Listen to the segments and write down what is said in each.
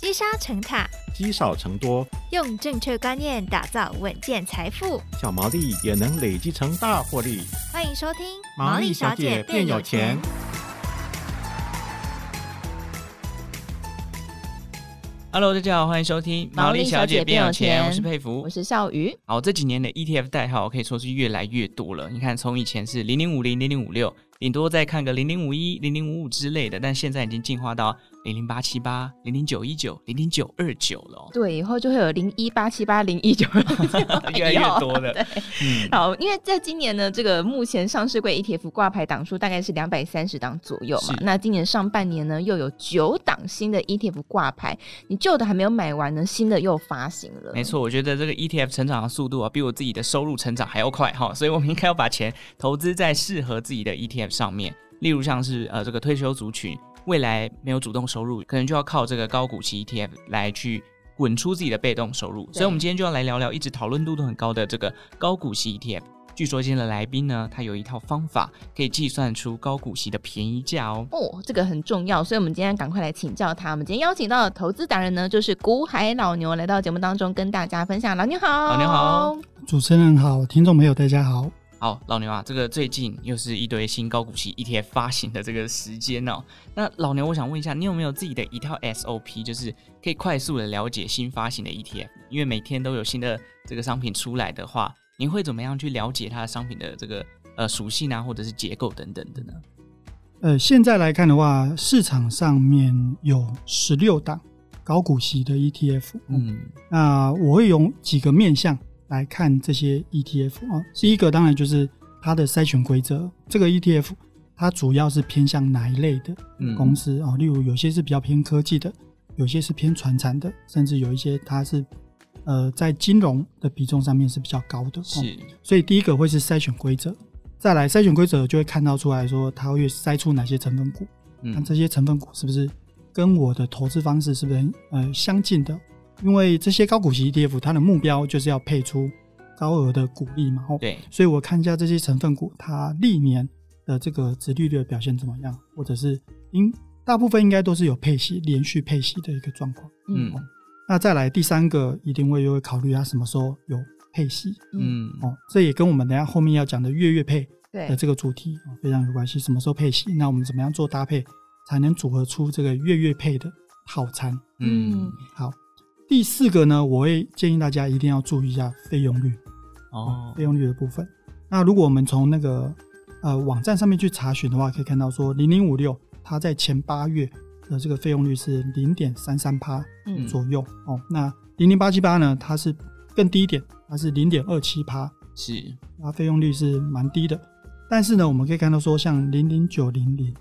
积沙成塔，积少成多，用正确观念打造稳健财富，小毛利也能累积成大获利。欢迎收听《毛利小姐变有钱》。Hello，大家好，欢迎收听《毛利小姐变有钱》。我是佩服，我是笑鱼。好，这几年的 ETF 代号可以说是越来越多了。你看，从以前是零零五零、零零五六。顶多再看个零零五一、零零五五之类的，但现在已经进化到零零八七八、零零九一九、零零九二九了。对，以后就会有零一八七八、零一九二九，越来越多了。对，嗯，好，因为在今年呢，这个目前上市柜 ETF 挂牌档数大概是两百三十档左右嘛。那今年上半年呢，又有九档新的 ETF 挂牌，你旧的还没有买完呢，新的又发行了。没错，我觉得这个 ETF 成长的速度啊，比我自己的收入成长还要快哈，所以我们应该要把钱投资在适合自己的 ETF。上面，例如像是呃这个退休族群，未来没有主动收入，可能就要靠这个高股息 ETF 来去滚出自己的被动收入。所以，我们今天就要来聊聊一直讨论度都很高的这个高股息 ETF。据说今天的来宾呢，他有一套方法可以计算出高股息的便宜价哦。哦，这个很重要，所以我们今天赶快来请教他。我们今天邀请到的投资达人呢，就是股海老牛来到节目当中跟大家分享。老牛好，老牛好，主持人好，听众朋友大家好。好，老牛啊，这个最近又是一堆新高股息 ETF 发行的这个时间哦。那老牛，我想问一下，你有没有自己的一套 SOP，就是可以快速的了解新发行的 ETF？因为每天都有新的这个商品出来的话，您会怎么样去了解它的商品的这个呃属性啊，或者是结构等等的呢？呃，现在来看的话，市场上面有十六档高股息的 ETF，嗯，那我会用几个面向。来看这些 ETF 啊，第一个当然就是它的筛选规则。这个 ETF 它主要是偏向哪一类的公司啊？例如有些是比较偏科技的，有些是偏传产的，甚至有一些它是呃在金融的比重上面是比较高的。是，所以第一个会是筛选规则，再来筛选规则就会看到出来说它会筛出哪些成分股，那这些成分股是不是跟我的投资方式是不是呃相近的？因为这些高股息 ETF，它的目标就是要配出高额的股利嘛，哦对，所以我看一下这些成分股，它历年的这个殖利率的表现怎么样，或者是应大部分应该都是有配息、连续配息的一个状况。嗯，那再来第三个，一定会又会考虑它什么时候有配息。嗯，哦，这也跟我们等下后面要讲的月月配的这个主题非常有关系。什么时候配息？那我们怎么样做搭配，才能组合出这个月月配的套餐？嗯，好。第四个呢，我会建议大家一定要注意一下费用率哦，费用率的部分。那如果我们从那个呃网站上面去查询的话，可以看到说零零五六它在前八月的这个费用率是零点三三趴左右、嗯、哦。那零零八七八呢，它是更低一点，它是零点二七趴，是它费用率是蛮低的。但是呢，我们可以看到说像零零九零零，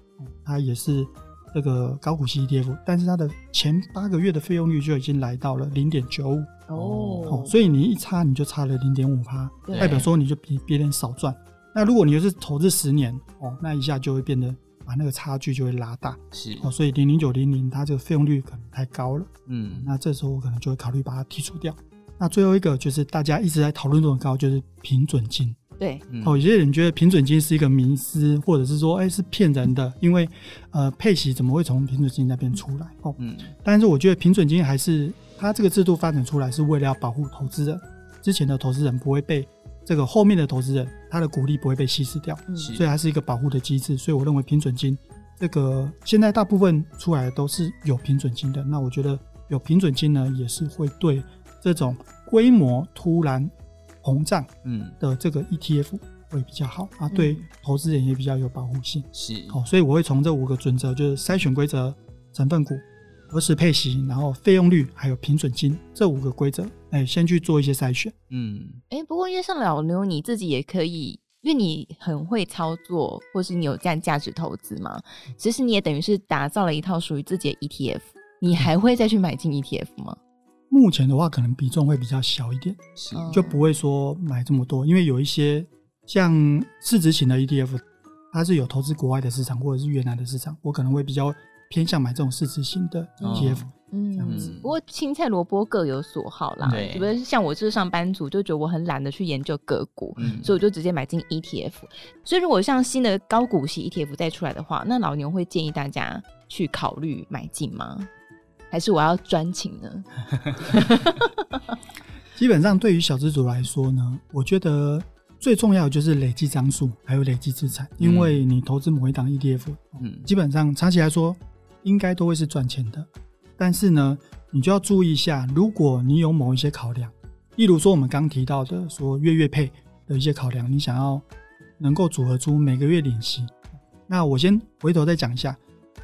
它也是。这个高股息 ETF，但是它的前八个月的费用率就已经来到了零点九五。哦，所以你一差你就差了零点五趴，代表说你就比别人少赚。那如果你又是投资十年哦，那一下就会变得把那个差距就会拉大，是。哦，所以零零九零零它这个费用率可能太高了，嗯，那这时候我可能就会考虑把它剔除掉。那最后一个就是大家一直在讨论度很高，就是平准金。对，哦，有些人觉得平准金是一个迷思，或者是说，哎，是骗人的，因为，呃，配息怎么会从平准金那边出来？哦，嗯，但是我觉得平准金还是它这个制度发展出来是为了要保护投资人，之前的投资人不会被这个后面的投资人他的股利不会被稀释掉，嗯，所以还是一个保护的机制。所以我认为平准金这个现在大部分出来的都是有平准金的，那我觉得有平准金呢，也是会对这种规模突然。膨胀，嗯的这个 ETF 会比较好啊，对投资人也比较有保护性。是，好，所以我会从这五个准则，就是筛选规则、成分股、何时配息，然后费用率，还有平准金这五个规则，哎，先去做一些筛选。嗯，哎、欸，不过因为像老牛你自己也可以，因为你很会操作，或是你有这样价值投资嘛，其实你也等于是打造了一套属于自己的 ETF，你还会再去买进 ETF 吗？目前的话，可能比重会比较小一点，是。就不会说买这么多，因为有一些像市值型的 ETF，它是有投资国外的市场或者是越南的市场，我可能会比较偏向买这种市值型的 ETF，嗯，这样子。不过青菜萝卜各有所好啦，对，比如像我是上班族，就觉得我很懒得去研究个股，嗯，所以我就直接买进 ETF。所以如果像新的高股息 ETF 再出来的话，那老牛会建议大家去考虑买进吗？还是我要专情呢？基本上对于小资族来说呢，我觉得最重要的就是累积张数，还有累积资产。因为你投资某一档 ETF，嗯，基本上长期来说应该都会是赚钱的。但是呢，你就要注意一下，如果你有某一些考量，例如说我们刚提到的说月月配的一些考量，你想要能够组合出每个月领息，那我先回头再讲一下。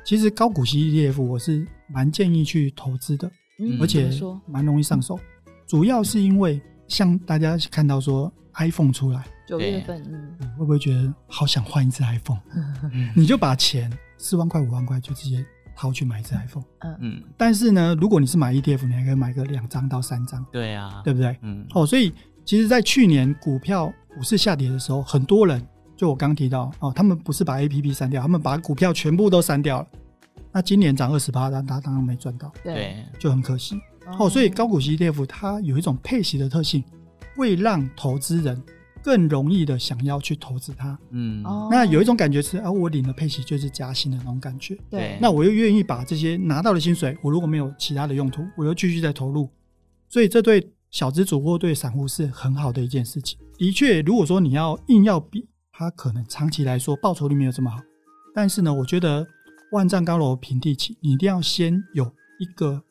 其实高股息 ETF 我是蛮建议去投资的，嗯，而且蛮容易上手。主要是因为像大家看到说 iPhone 出来九月份，嗯，会不会觉得好想换一只 iPhone？你就把钱四万块五万块就直接掏去买一只 iPhone。嗯嗯。但是呢，如果你是买 ETF，你还可以买个两张到三张。对啊，对不对？嗯。哦，所以其实，在去年股票股市下跌的时候，很多人。就我刚提到哦，他们不是把 APP 删掉，他们把股票全部都删掉了。那今年涨二十八，但他当然没赚到，对，就很可惜。哦，所以高股息 ETF 它有一种配息的特性，会让投资人更容易的想要去投资它。嗯，那有一种感觉是啊，我领了配息就是加薪的那种感觉。对，那我又愿意把这些拿到的薪水，我如果没有其他的用途，我又继续再投入。所以这对小资主或对散户是很好的一件事情。的确，如果说你要硬要比。它可能长期来说报酬率没有这么好，但是呢，我觉得万丈高楼平地起，你一定要先有一个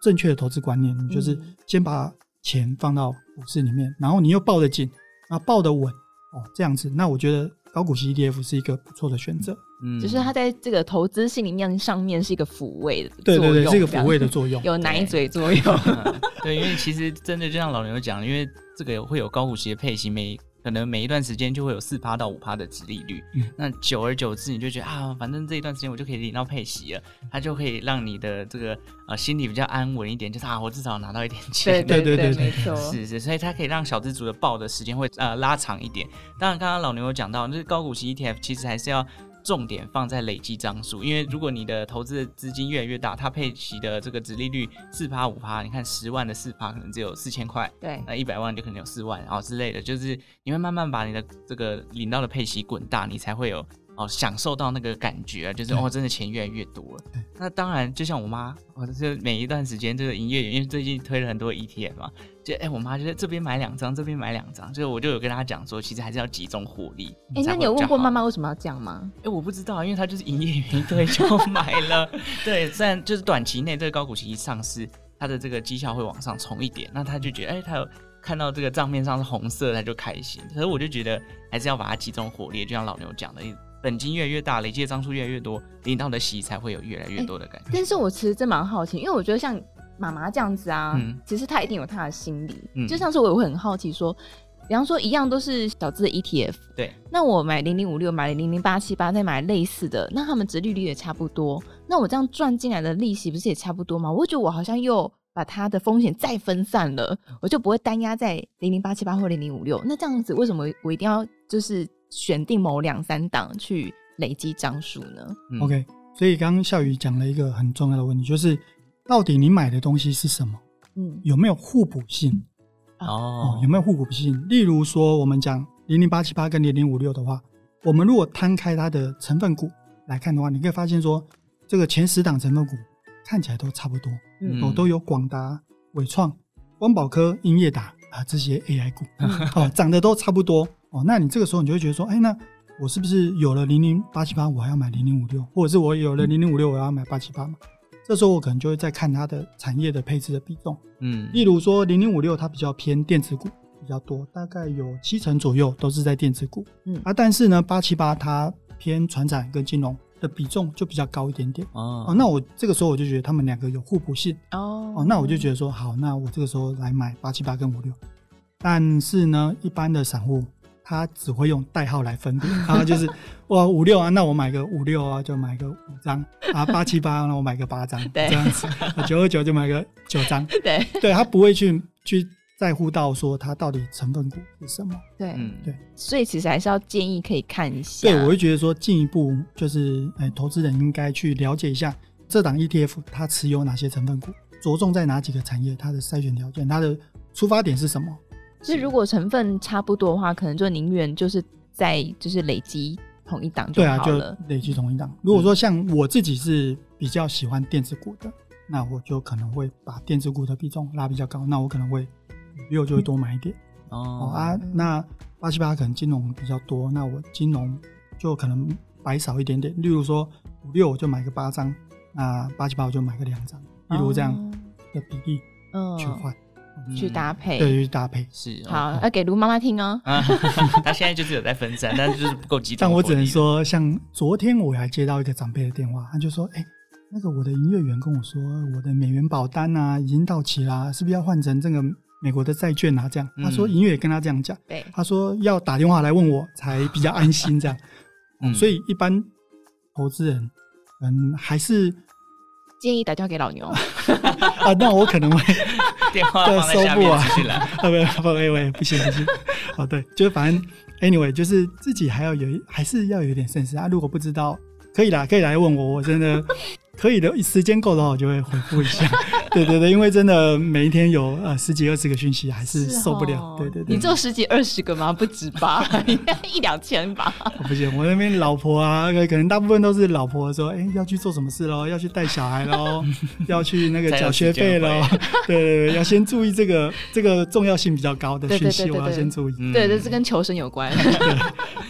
正确的投资观念，你就是先把钱放到股市里面，然后你又抱得紧，啊抱得稳哦，这样子，那我觉得高股息 ETF 是一个不错的选择。嗯，就是它在这个投资心理面上面是一个抚慰的作用，对对对，是一个抚慰的作用，有奶嘴作用。对，因为其实真的就像老牛讲，因为这个会有高股息的配息没。可能每一段时间就会有四趴到五趴的值利率，嗯，那久而久之你就觉得啊，反正这一段时间我就可以领到配息了，它就可以让你的这个呃心里比较安稳一点，就是啊，我至少拿到一点钱，对对对对，没错，是是，所以它可以让小资族的抱的时间会呃拉长一点。当然，刚刚老牛有讲到，就是高股息 ETF 其实还是要。重点放在累积张数，因为如果你的投资的资金越来越大，它配息的这个殖利率四趴五趴，你看十万的四趴可能只有四千块，对，那一百万就可能有四万，然后之类的，就是你会慢慢把你的这个领到的配息滚大，你才会有。哦，享受到那个感觉，就是哦，真的钱越来越多了。那当然，就像我妈，我就每一段时间这个营业员，因为最近推了很多 ETF 嘛，就哎、欸，我妈就在这边买两张，这边买两张，就我就有跟她讲说，其实还是要集中火力。哎、欸，那你有问过妈妈为什么要这样吗？哎、欸，我不知道，因为她就是营业员，对，就买了。对，虽然就是短期内这个高股息一上市，它的这个绩效会往上冲一点，那她就觉得，哎、欸，她有看到这个账面上是红色，她就开心。可是我就觉得还是要把它集中火力，就像老牛讲的。本金越来越大，累积的张数越来越多，领到的息才会有越来越多的感觉。欸、但是我其实真蛮好奇，因为我觉得像妈妈这样子啊，嗯、其实他一定有他的心理。嗯，就像是我也会很好奇说，比方说一样都是小资的 ETF，对，那我买零零五六，买零零八七八，再买类似的，那他们值利率也差不多，那我这样赚进来的利息不是也差不多吗？我会觉得我好像又把它的风险再分散了，我就不会单压在零零八七八或零零五六。那这样子为什么我一定要就是？选定某两三档去累积张数呢？嗯，OK，所以刚刚笑宇讲了一个很重要的问题，就是到底你买的东西是什么？嗯，有没有互补性？哦，哦，有没有互补性？例如说，我们讲零零八七八跟零零五六的话，我们如果摊开它的成分股来看的话，你可以发现说，这个前十档成分股看起来都差不多，嗯，哦，都有广达、伟创、光宝科、英业达啊这些 AI 股，哦，涨得都差不多。哦，那你这个时候你就会觉得说，哎，那我是不是有了零零八七八，我还要买零零五六，或者是我有了零零五六，我要买八七八嘛？这时候我可能就会再看它的产业的配置的比重，嗯，例如说零零五六它比较偏电子股比较多，大概有七成左右都是在电子股，嗯。啊，但是呢八七八它偏船产跟金融的比重就比较高一点点，哦，哦，那我这个时候我就觉得他们两个有互补性，哦，哦，那我就觉得说好，那我这个时候来买八七八跟五六，但是呢一般的散户。他只会用代号来分别，然后就是哇五六啊，那我买个五六啊，就买个五张。啊，八七八，那我买个八张，对。这样子，九二九就买个九张，对。对，他不会去去在乎到说它到底成分股是什么，对，嗯。对，所以其实还是要建议可以看一下，对，我会觉得说进一步就是，哎，投资人应该去了解一下这档 ETF 它持有哪些成分股，着重在哪几个产业，它的筛选条件，它的出发点是什么。所以如果成分差不多的话，可能就宁愿就是在就是累积同一档就好了。对啊，就累积同一档。如果说像我自己是比较喜欢电子股的，那我就可能会把电子股的比重拉比较高，那我可能会五六就会多买一点。哦啊，那八七八可能金融比较多，那我金融就可能摆少一点点。例如说五六我就买个八张，那八七八我就买个两张，例如这样的比例去换。去搭配，对，去搭配是好，要给卢妈妈听哦。他现在就是有在分散，但是就是不够集中。但我只能说，像昨天我还接到一个长辈的电话，他就说：“哎，那个我的营业员跟我说，我的美元保单啊已经到期啦，是不是要换成这个美国的债券啊？”这样，他说营业员跟他这样讲，对，他说要打电话来问我才比较安心这样。嗯，所以一般投资人，嗯，还是。建议打电话给老牛 啊，那我可能会 电话放在下面继续来。啊，不不，喂喂，不行不行。哦，对，就是反正 anyway，就是自己还要有，还是要有一点慎思啊。如果不知道，可以啦，可以来问我，我真的。可以的，时间够的话，我就会回复一下。对对对，因为真的每一天有呃十几二十个讯息，还是受不了。哦、对对对，你做十几二十个吗？不止吧，一两千吧。不行，我那边老婆啊，可能大部分都是老婆说，哎、欸，要去做什么事喽？要去带小孩喽？要去那个缴学费喽？对对对，要先注意这个这个重要性比较高的讯息，我要先注意。对，这是跟求生有关。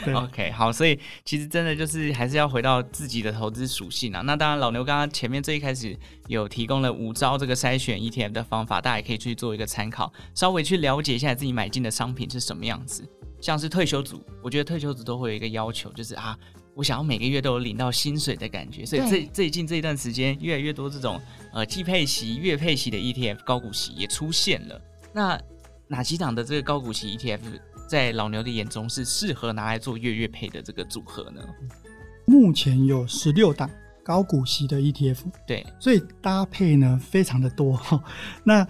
对，OK，好，所以其实真的就是还是要回到自己的投资属性啊。那当然，老牛刚刚前面最一开始有提供了五招这个筛选 ETF 的方法，大家也可以去做一个参考，稍微去了解一下自己买进的商品是什么样子。像是退休族，我觉得退休族都会有一个要求，就是啊，我想要每个月都有领到薪水的感觉。所以最最近这一段时间，越来越多这种呃季配息、月配息的 ETF 高股息也出现了。那哪几档的这个高股息 ETF，在老牛的眼中是适合拿来做月月配的这个组合呢？目前有十六档。高股息的 ETF，对，所以搭配呢非常的多。那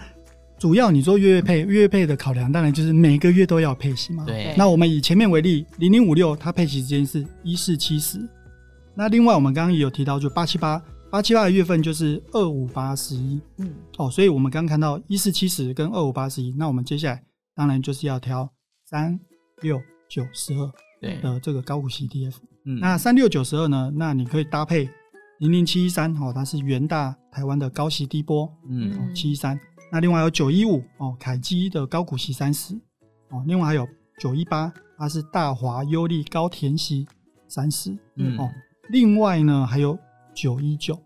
主要你做月月配，月月配的考量当然就是每个月都要配息嘛。对。那我们以前面为例，零零五六它配息时间是一四七十。那另外我们刚刚也有提到，就八七八八七八的月份就是二五八十一。嗯。哦，所以我们刚刚看到一四七十跟二五八十一，那我们接下来当然就是要挑三六九十二的这个高股息 ETF。嗯。那三六九十二呢？那你可以搭配。零零七一三哦，它是元大台湾的高息低波，嗯，七一三。那另外有九一五哦，凯基的高股息三十哦，另外还有九一八，它是大华优利高填息三十，嗯哦。另外呢还有九一九，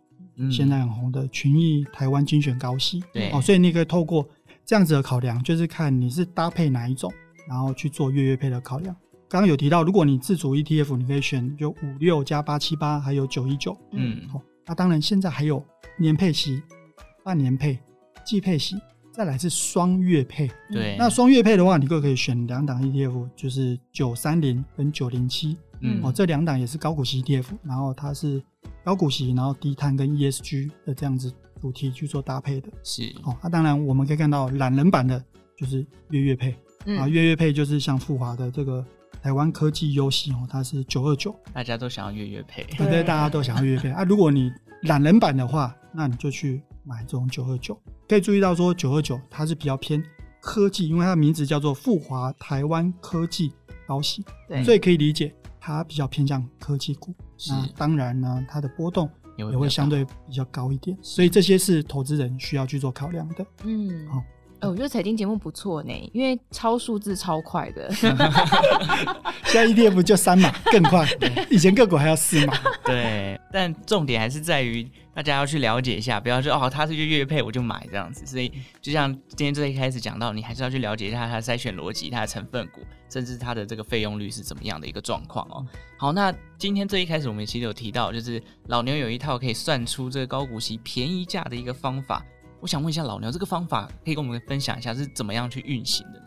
现在很红的群益台湾精选高息，对哦，所以你可以透过这样子的考量，就是看你是搭配哪一种，然后去做月月配的考量。刚刚有提到，如果你自主 ETF，你可以选就五六加八七八，还有九一九。嗯，好，那当然现在还有年配息、半年配、季配息，再来是双月配。对，那双月配的话，你就可以选两档 ETF，就是九三零跟九零七。嗯，哦，这两档也是高股息 ETF，然后它是高股息，然后低碳跟 ESG 的这样子主题去做搭配的。是，哦，那当然我们可以看到懒人版的就是月月配，啊，月月配就是像富华的这个。台湾科技优息哦，它是九二九，大家都想要月月配，对对，大家都想要月月配啊。如果你懒人版的话，那你就去买这种九二九。可以注意到说，九二九它是比较偏科技，因为它的名字叫做富华台湾科技高息，对，所以可以理解它比较偏向科技股。是，那当然呢，它的波动也会相对比较高一点，所以这些是投资人需要去做考量的。嗯，好。哦、我觉得财经节目不错呢，因为超数字超快的。现在 ETF 就三码更快，以前个股还要四码。对，但重点还是在于大家要去了解一下，不要说哦，它是月月配我就买这样子。所以就像今天最一开始讲到，你还是要去了解一下它的筛选逻辑、它的成分股，甚至它的这个费用率是怎么样的一个状况哦。好，那今天最一开始我们其实有提到，就是老牛有一套可以算出这个高股息便宜价的一个方法。我想问一下老牛，这个方法可以跟我们分享一下是怎么样去运行的呢？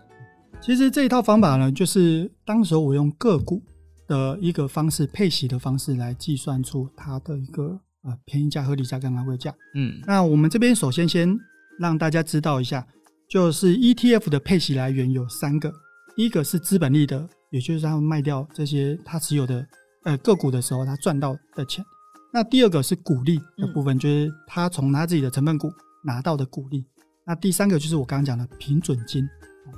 其实这一套方法呢，就是当时我用个股的一个方式配息的方式来计算出它的一个呃便宜价、合理价跟昂贵价。嗯，那我们这边首先先让大家知道一下，就是 ETF 的配息来源有三个，一个是资本利得，也就是他们卖掉这些他持有的呃个股的时候他赚到的钱。那第二个是股利的部分，嗯、就是他从他自己的成分股。拿到的股利，那第三个就是我刚刚讲的平准金，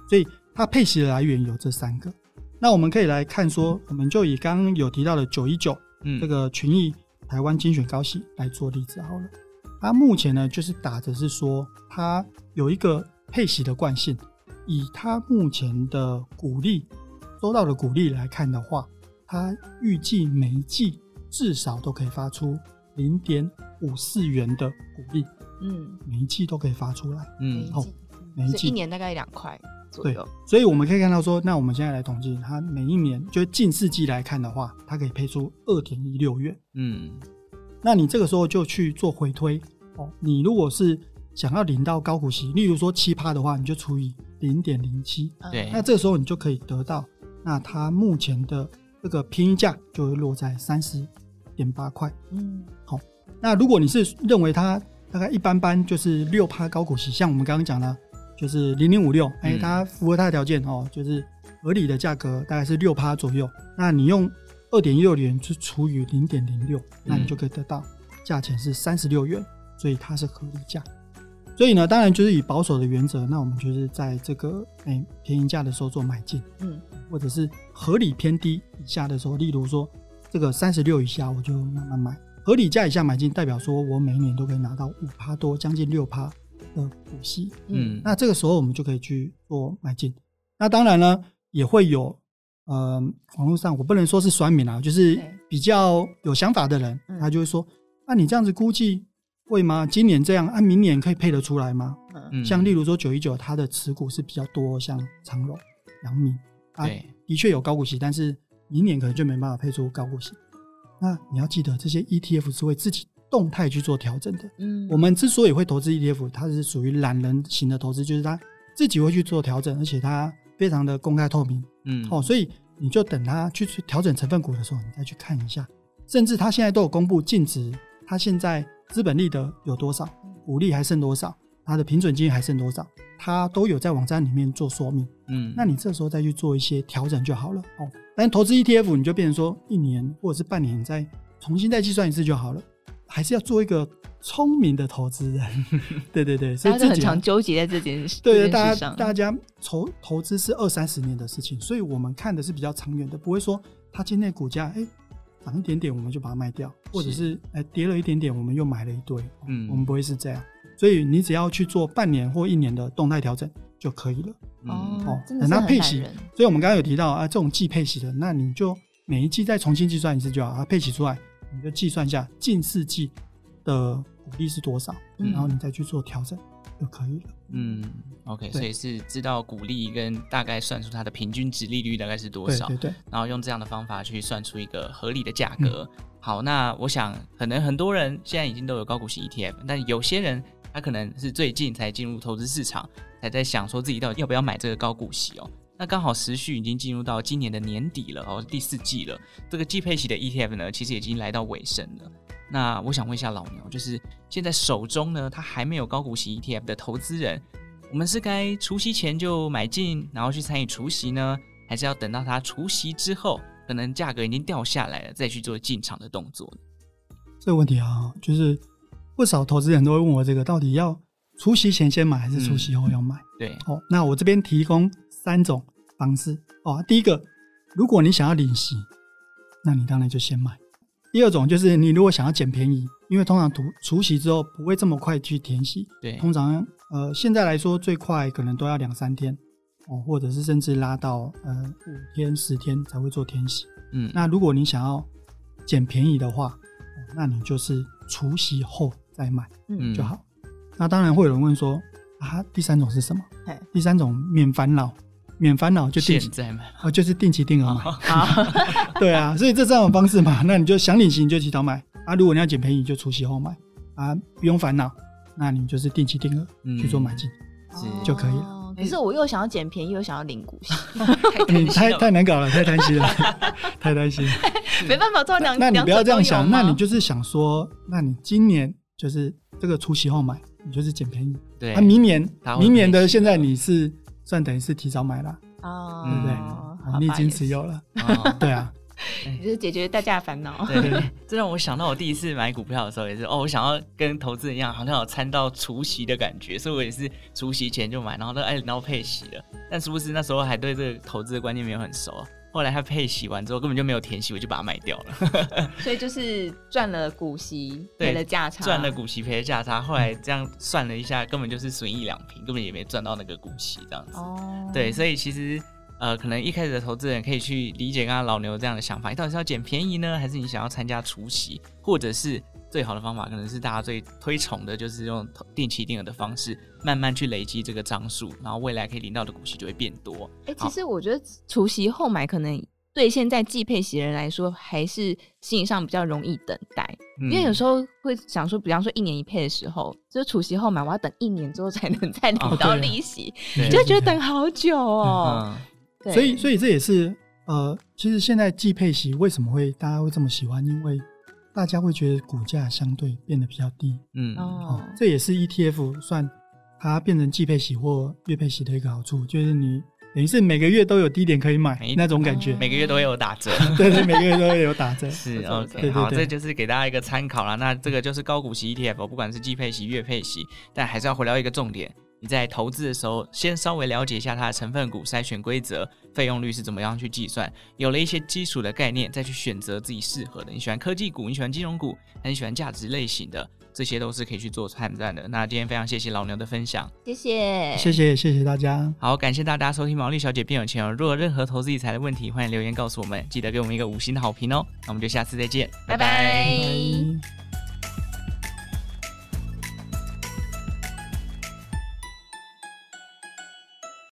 所以它配息的来源有这三个。那我们可以来看说，我们就以刚刚有提到的九一九，嗯，这个群益台湾精选高息来做例子好了。它目前呢就是打着是说它有一个配息的惯性，以它目前的股利收到的股利来看的话，它预计每一季至少都可以发出零点五四元的股利，嗯，每一季都可以发出来，嗯，好，每一季。一年大概两块左右，对，所以我们可以看到说，那我们现在来统计，它每一年就近四季来看的话，它可以配出二点一六元，嗯，那你这个时候就去做回推。哦，你如果是想要领到高股息，例如说七趴的话，你就除以零点零七，对，那这个时候你就可以得到，那它目前的这个便宜价就会落在三十点八块，嗯，好，那如果你是认为它大概一般般，就是六趴高股息，像我们刚刚讲的，就是零零五六，哎，它符合它的条件哦，就是合理的价格大概是六趴左右，那你用二点一六元去除以零点零六，那你就可以得到价钱是三十六元，所以它是合理价。所以呢，当然就是以保守的原则，那我们就是在这个哎便宜价的时候做买进，嗯，或者是合理偏低以下的时候，例如说。这个三十六以下我就慢慢买，合理价以下买进，代表说我每一年都可以拿到五趴多，将近六趴的股息。嗯，那这个时候我们就可以去做买进。那当然呢，也会有呃，网络上我不能说是酸民啊，就是比较有想法的人，他就会说：那、你这样子估计会吗？今年这样，按、啊、明年可以配得出来吗？嗯，像例如说九一九，它的持股是比较多，像长荣、阳明，啊，的确有高股息，但是。明年可能就没办法配出高股息，那你要记得这些 ETF 是会自己动态去做调整的。嗯，我们之所以会投资 ETF，它是属于懒人型的投资，就是它自己会去做调整，而且它非常的公开透明。嗯，哦，所以你就等它去调整成分股的时候，你再去看一下，甚至它现在都有公布净值，它现在资本利得有多少，股利还剩多少。它的平准金还剩多少？它都有在网站里面做说明。嗯，那你这时候再去做一些调整就好了哦。但投资 ETF 你就变成说一年或者是半年再重新再计算一次就好了，还是要做一个聪明的投资人。对 对对，所以很常纠结在这件事。对，大家大家投投资是二三十年的事情，所以我们看的是比较长远的，不会说它今天股价哎涨一点点我们就把它卖掉，或者是哎跌了一点点我们又买了一堆。嗯，我们不会是这样。所以你只要去做半年或一年的动态调整就可以了。哦，等它配息。所以我们刚刚有提到啊，这种季配息的，那你就每一季再重新计算一次就好。它配息出来，你就计算一下近四季的股利是多少，然后你再去做调整就可以了。嗯，OK，所以是知道股利跟大概算出它的平均值利率大概是多少，对对。然后用这样的方法去算出一个合理的价格。好，那我想可能很多人现在已经都有高股息 ETF，但有些人。他可能是最近才进入投资市场，才在想说自己到底要不要买这个高股息哦。那刚好时序已经进入到今年的年底了哦，第四季了。这个季配息的 ETF 呢，其实已经来到尾声了。那我想问一下老牛，就是现在手中呢，他还没有高股息 ETF 的投资人，我们是该除夕前就买进，然后去参与除夕呢，还是要等到它除夕之后，可能价格已经掉下来了，再去做进场的动作？这个问题啊，就是。不少投资人都会问我这个，到底要除夕前先买还是除夕后要买？嗯、对，哦，那我这边提供三种方式哦。第一个，如果你想要领息，那你当然就先买。第二种就是你如果想要捡便宜，因为通常除除息之后不会这么快去填息，对，通常呃现在来说最快可能都要两三天哦，或者是甚至拉到呃五天十天才会做填息。嗯，那如果你想要捡便宜的话，哦，那你就是除夕后。再买嗯。就好，那当然会有人问说啊，第三种是什么？第三种免烦恼，免烦恼就定期再买，哦，就是定期定额买。对啊，所以这三种方式嘛，那你就想领息你就提早买。啊，如果你要捡便宜就除息后买。啊，不用烦恼，那你就是定期定额去做买进就可以了。可是我又想要捡便宜，又想要领股息，你太太难搞了，太贪心了，太贪心了，没办法做两。那你不要这样想，那你就是想说，那你今年。就是这个除夕后买，你就是捡便宜。对，啊，明年明年的现在你是算等于是提早买了，哦，对不对？你已经持有了，对啊，你 就是解决大家的烦恼。对，这让我想到我第一次买股票的时候也是，哦，我想要跟投资人一样，好像有参到除夕的感觉，所以我也是除夕前就买，然后都哎，然后配息了。但是不是那时候还对这个投资的观念没有很熟，后来他配息完之后根本就没有填息，我就把它卖掉了。所以就是赚了股息，赔了价差。赚了股息，赔了价差。后来这样算了一下，根本就是损益两平，根本也没赚到那个股息这样子。哦，对，所以其实呃，可能一开始的投资人可以去理解刚刚老牛这样的想法，你到底是要捡便宜呢，还是你想要参加除息，或者是？最好的方法可能是大家最推崇的，就是用定期定额的方式，慢慢去累积这个张数，然后未来可以领到的股息就会变多。哎、欸，其实我觉得除息后买可能对现在季配息的人来说，还是心理上比较容易等待，嗯、因为有时候会想说，比方说一年一配的时候，就是除息后买，我要等一年之后才能 再领到利息，哦啊、就觉得等好久哦。对，所以所以这也是呃，其实现在季配息为什么会大家会这么喜欢，因为。大家会觉得股价相对变得比较低，嗯。哦，这也是 ETF 算它变成季配息或月配息的一个好处，就是你等于是每个月都有低点可以买那种感觉，每个月都会有打折，对 对，每个月都会有打折，是 OK，好，这就是给大家一个参考啦。那这个就是高股息 ETF，不管是季配息、月配息，但还是要回到一个重点。你在投资的时候，先稍微了解一下它的成分股筛选规则、费用率是怎么样去计算，有了一些基础的概念，再去选择自己适合的。你喜欢科技股，你喜欢金融股，还是喜欢价值类型的，这些都是可以去做判断的。那今天非常谢谢老牛的分享，谢谢，谢谢，谢谢大家。好，感谢大家收听毛利小姐变有钱哦。如果任何投资理财的问题，欢迎留言告诉我们，记得给我们一个五星的好评哦。那我们就下次再见，拜拜。拜拜。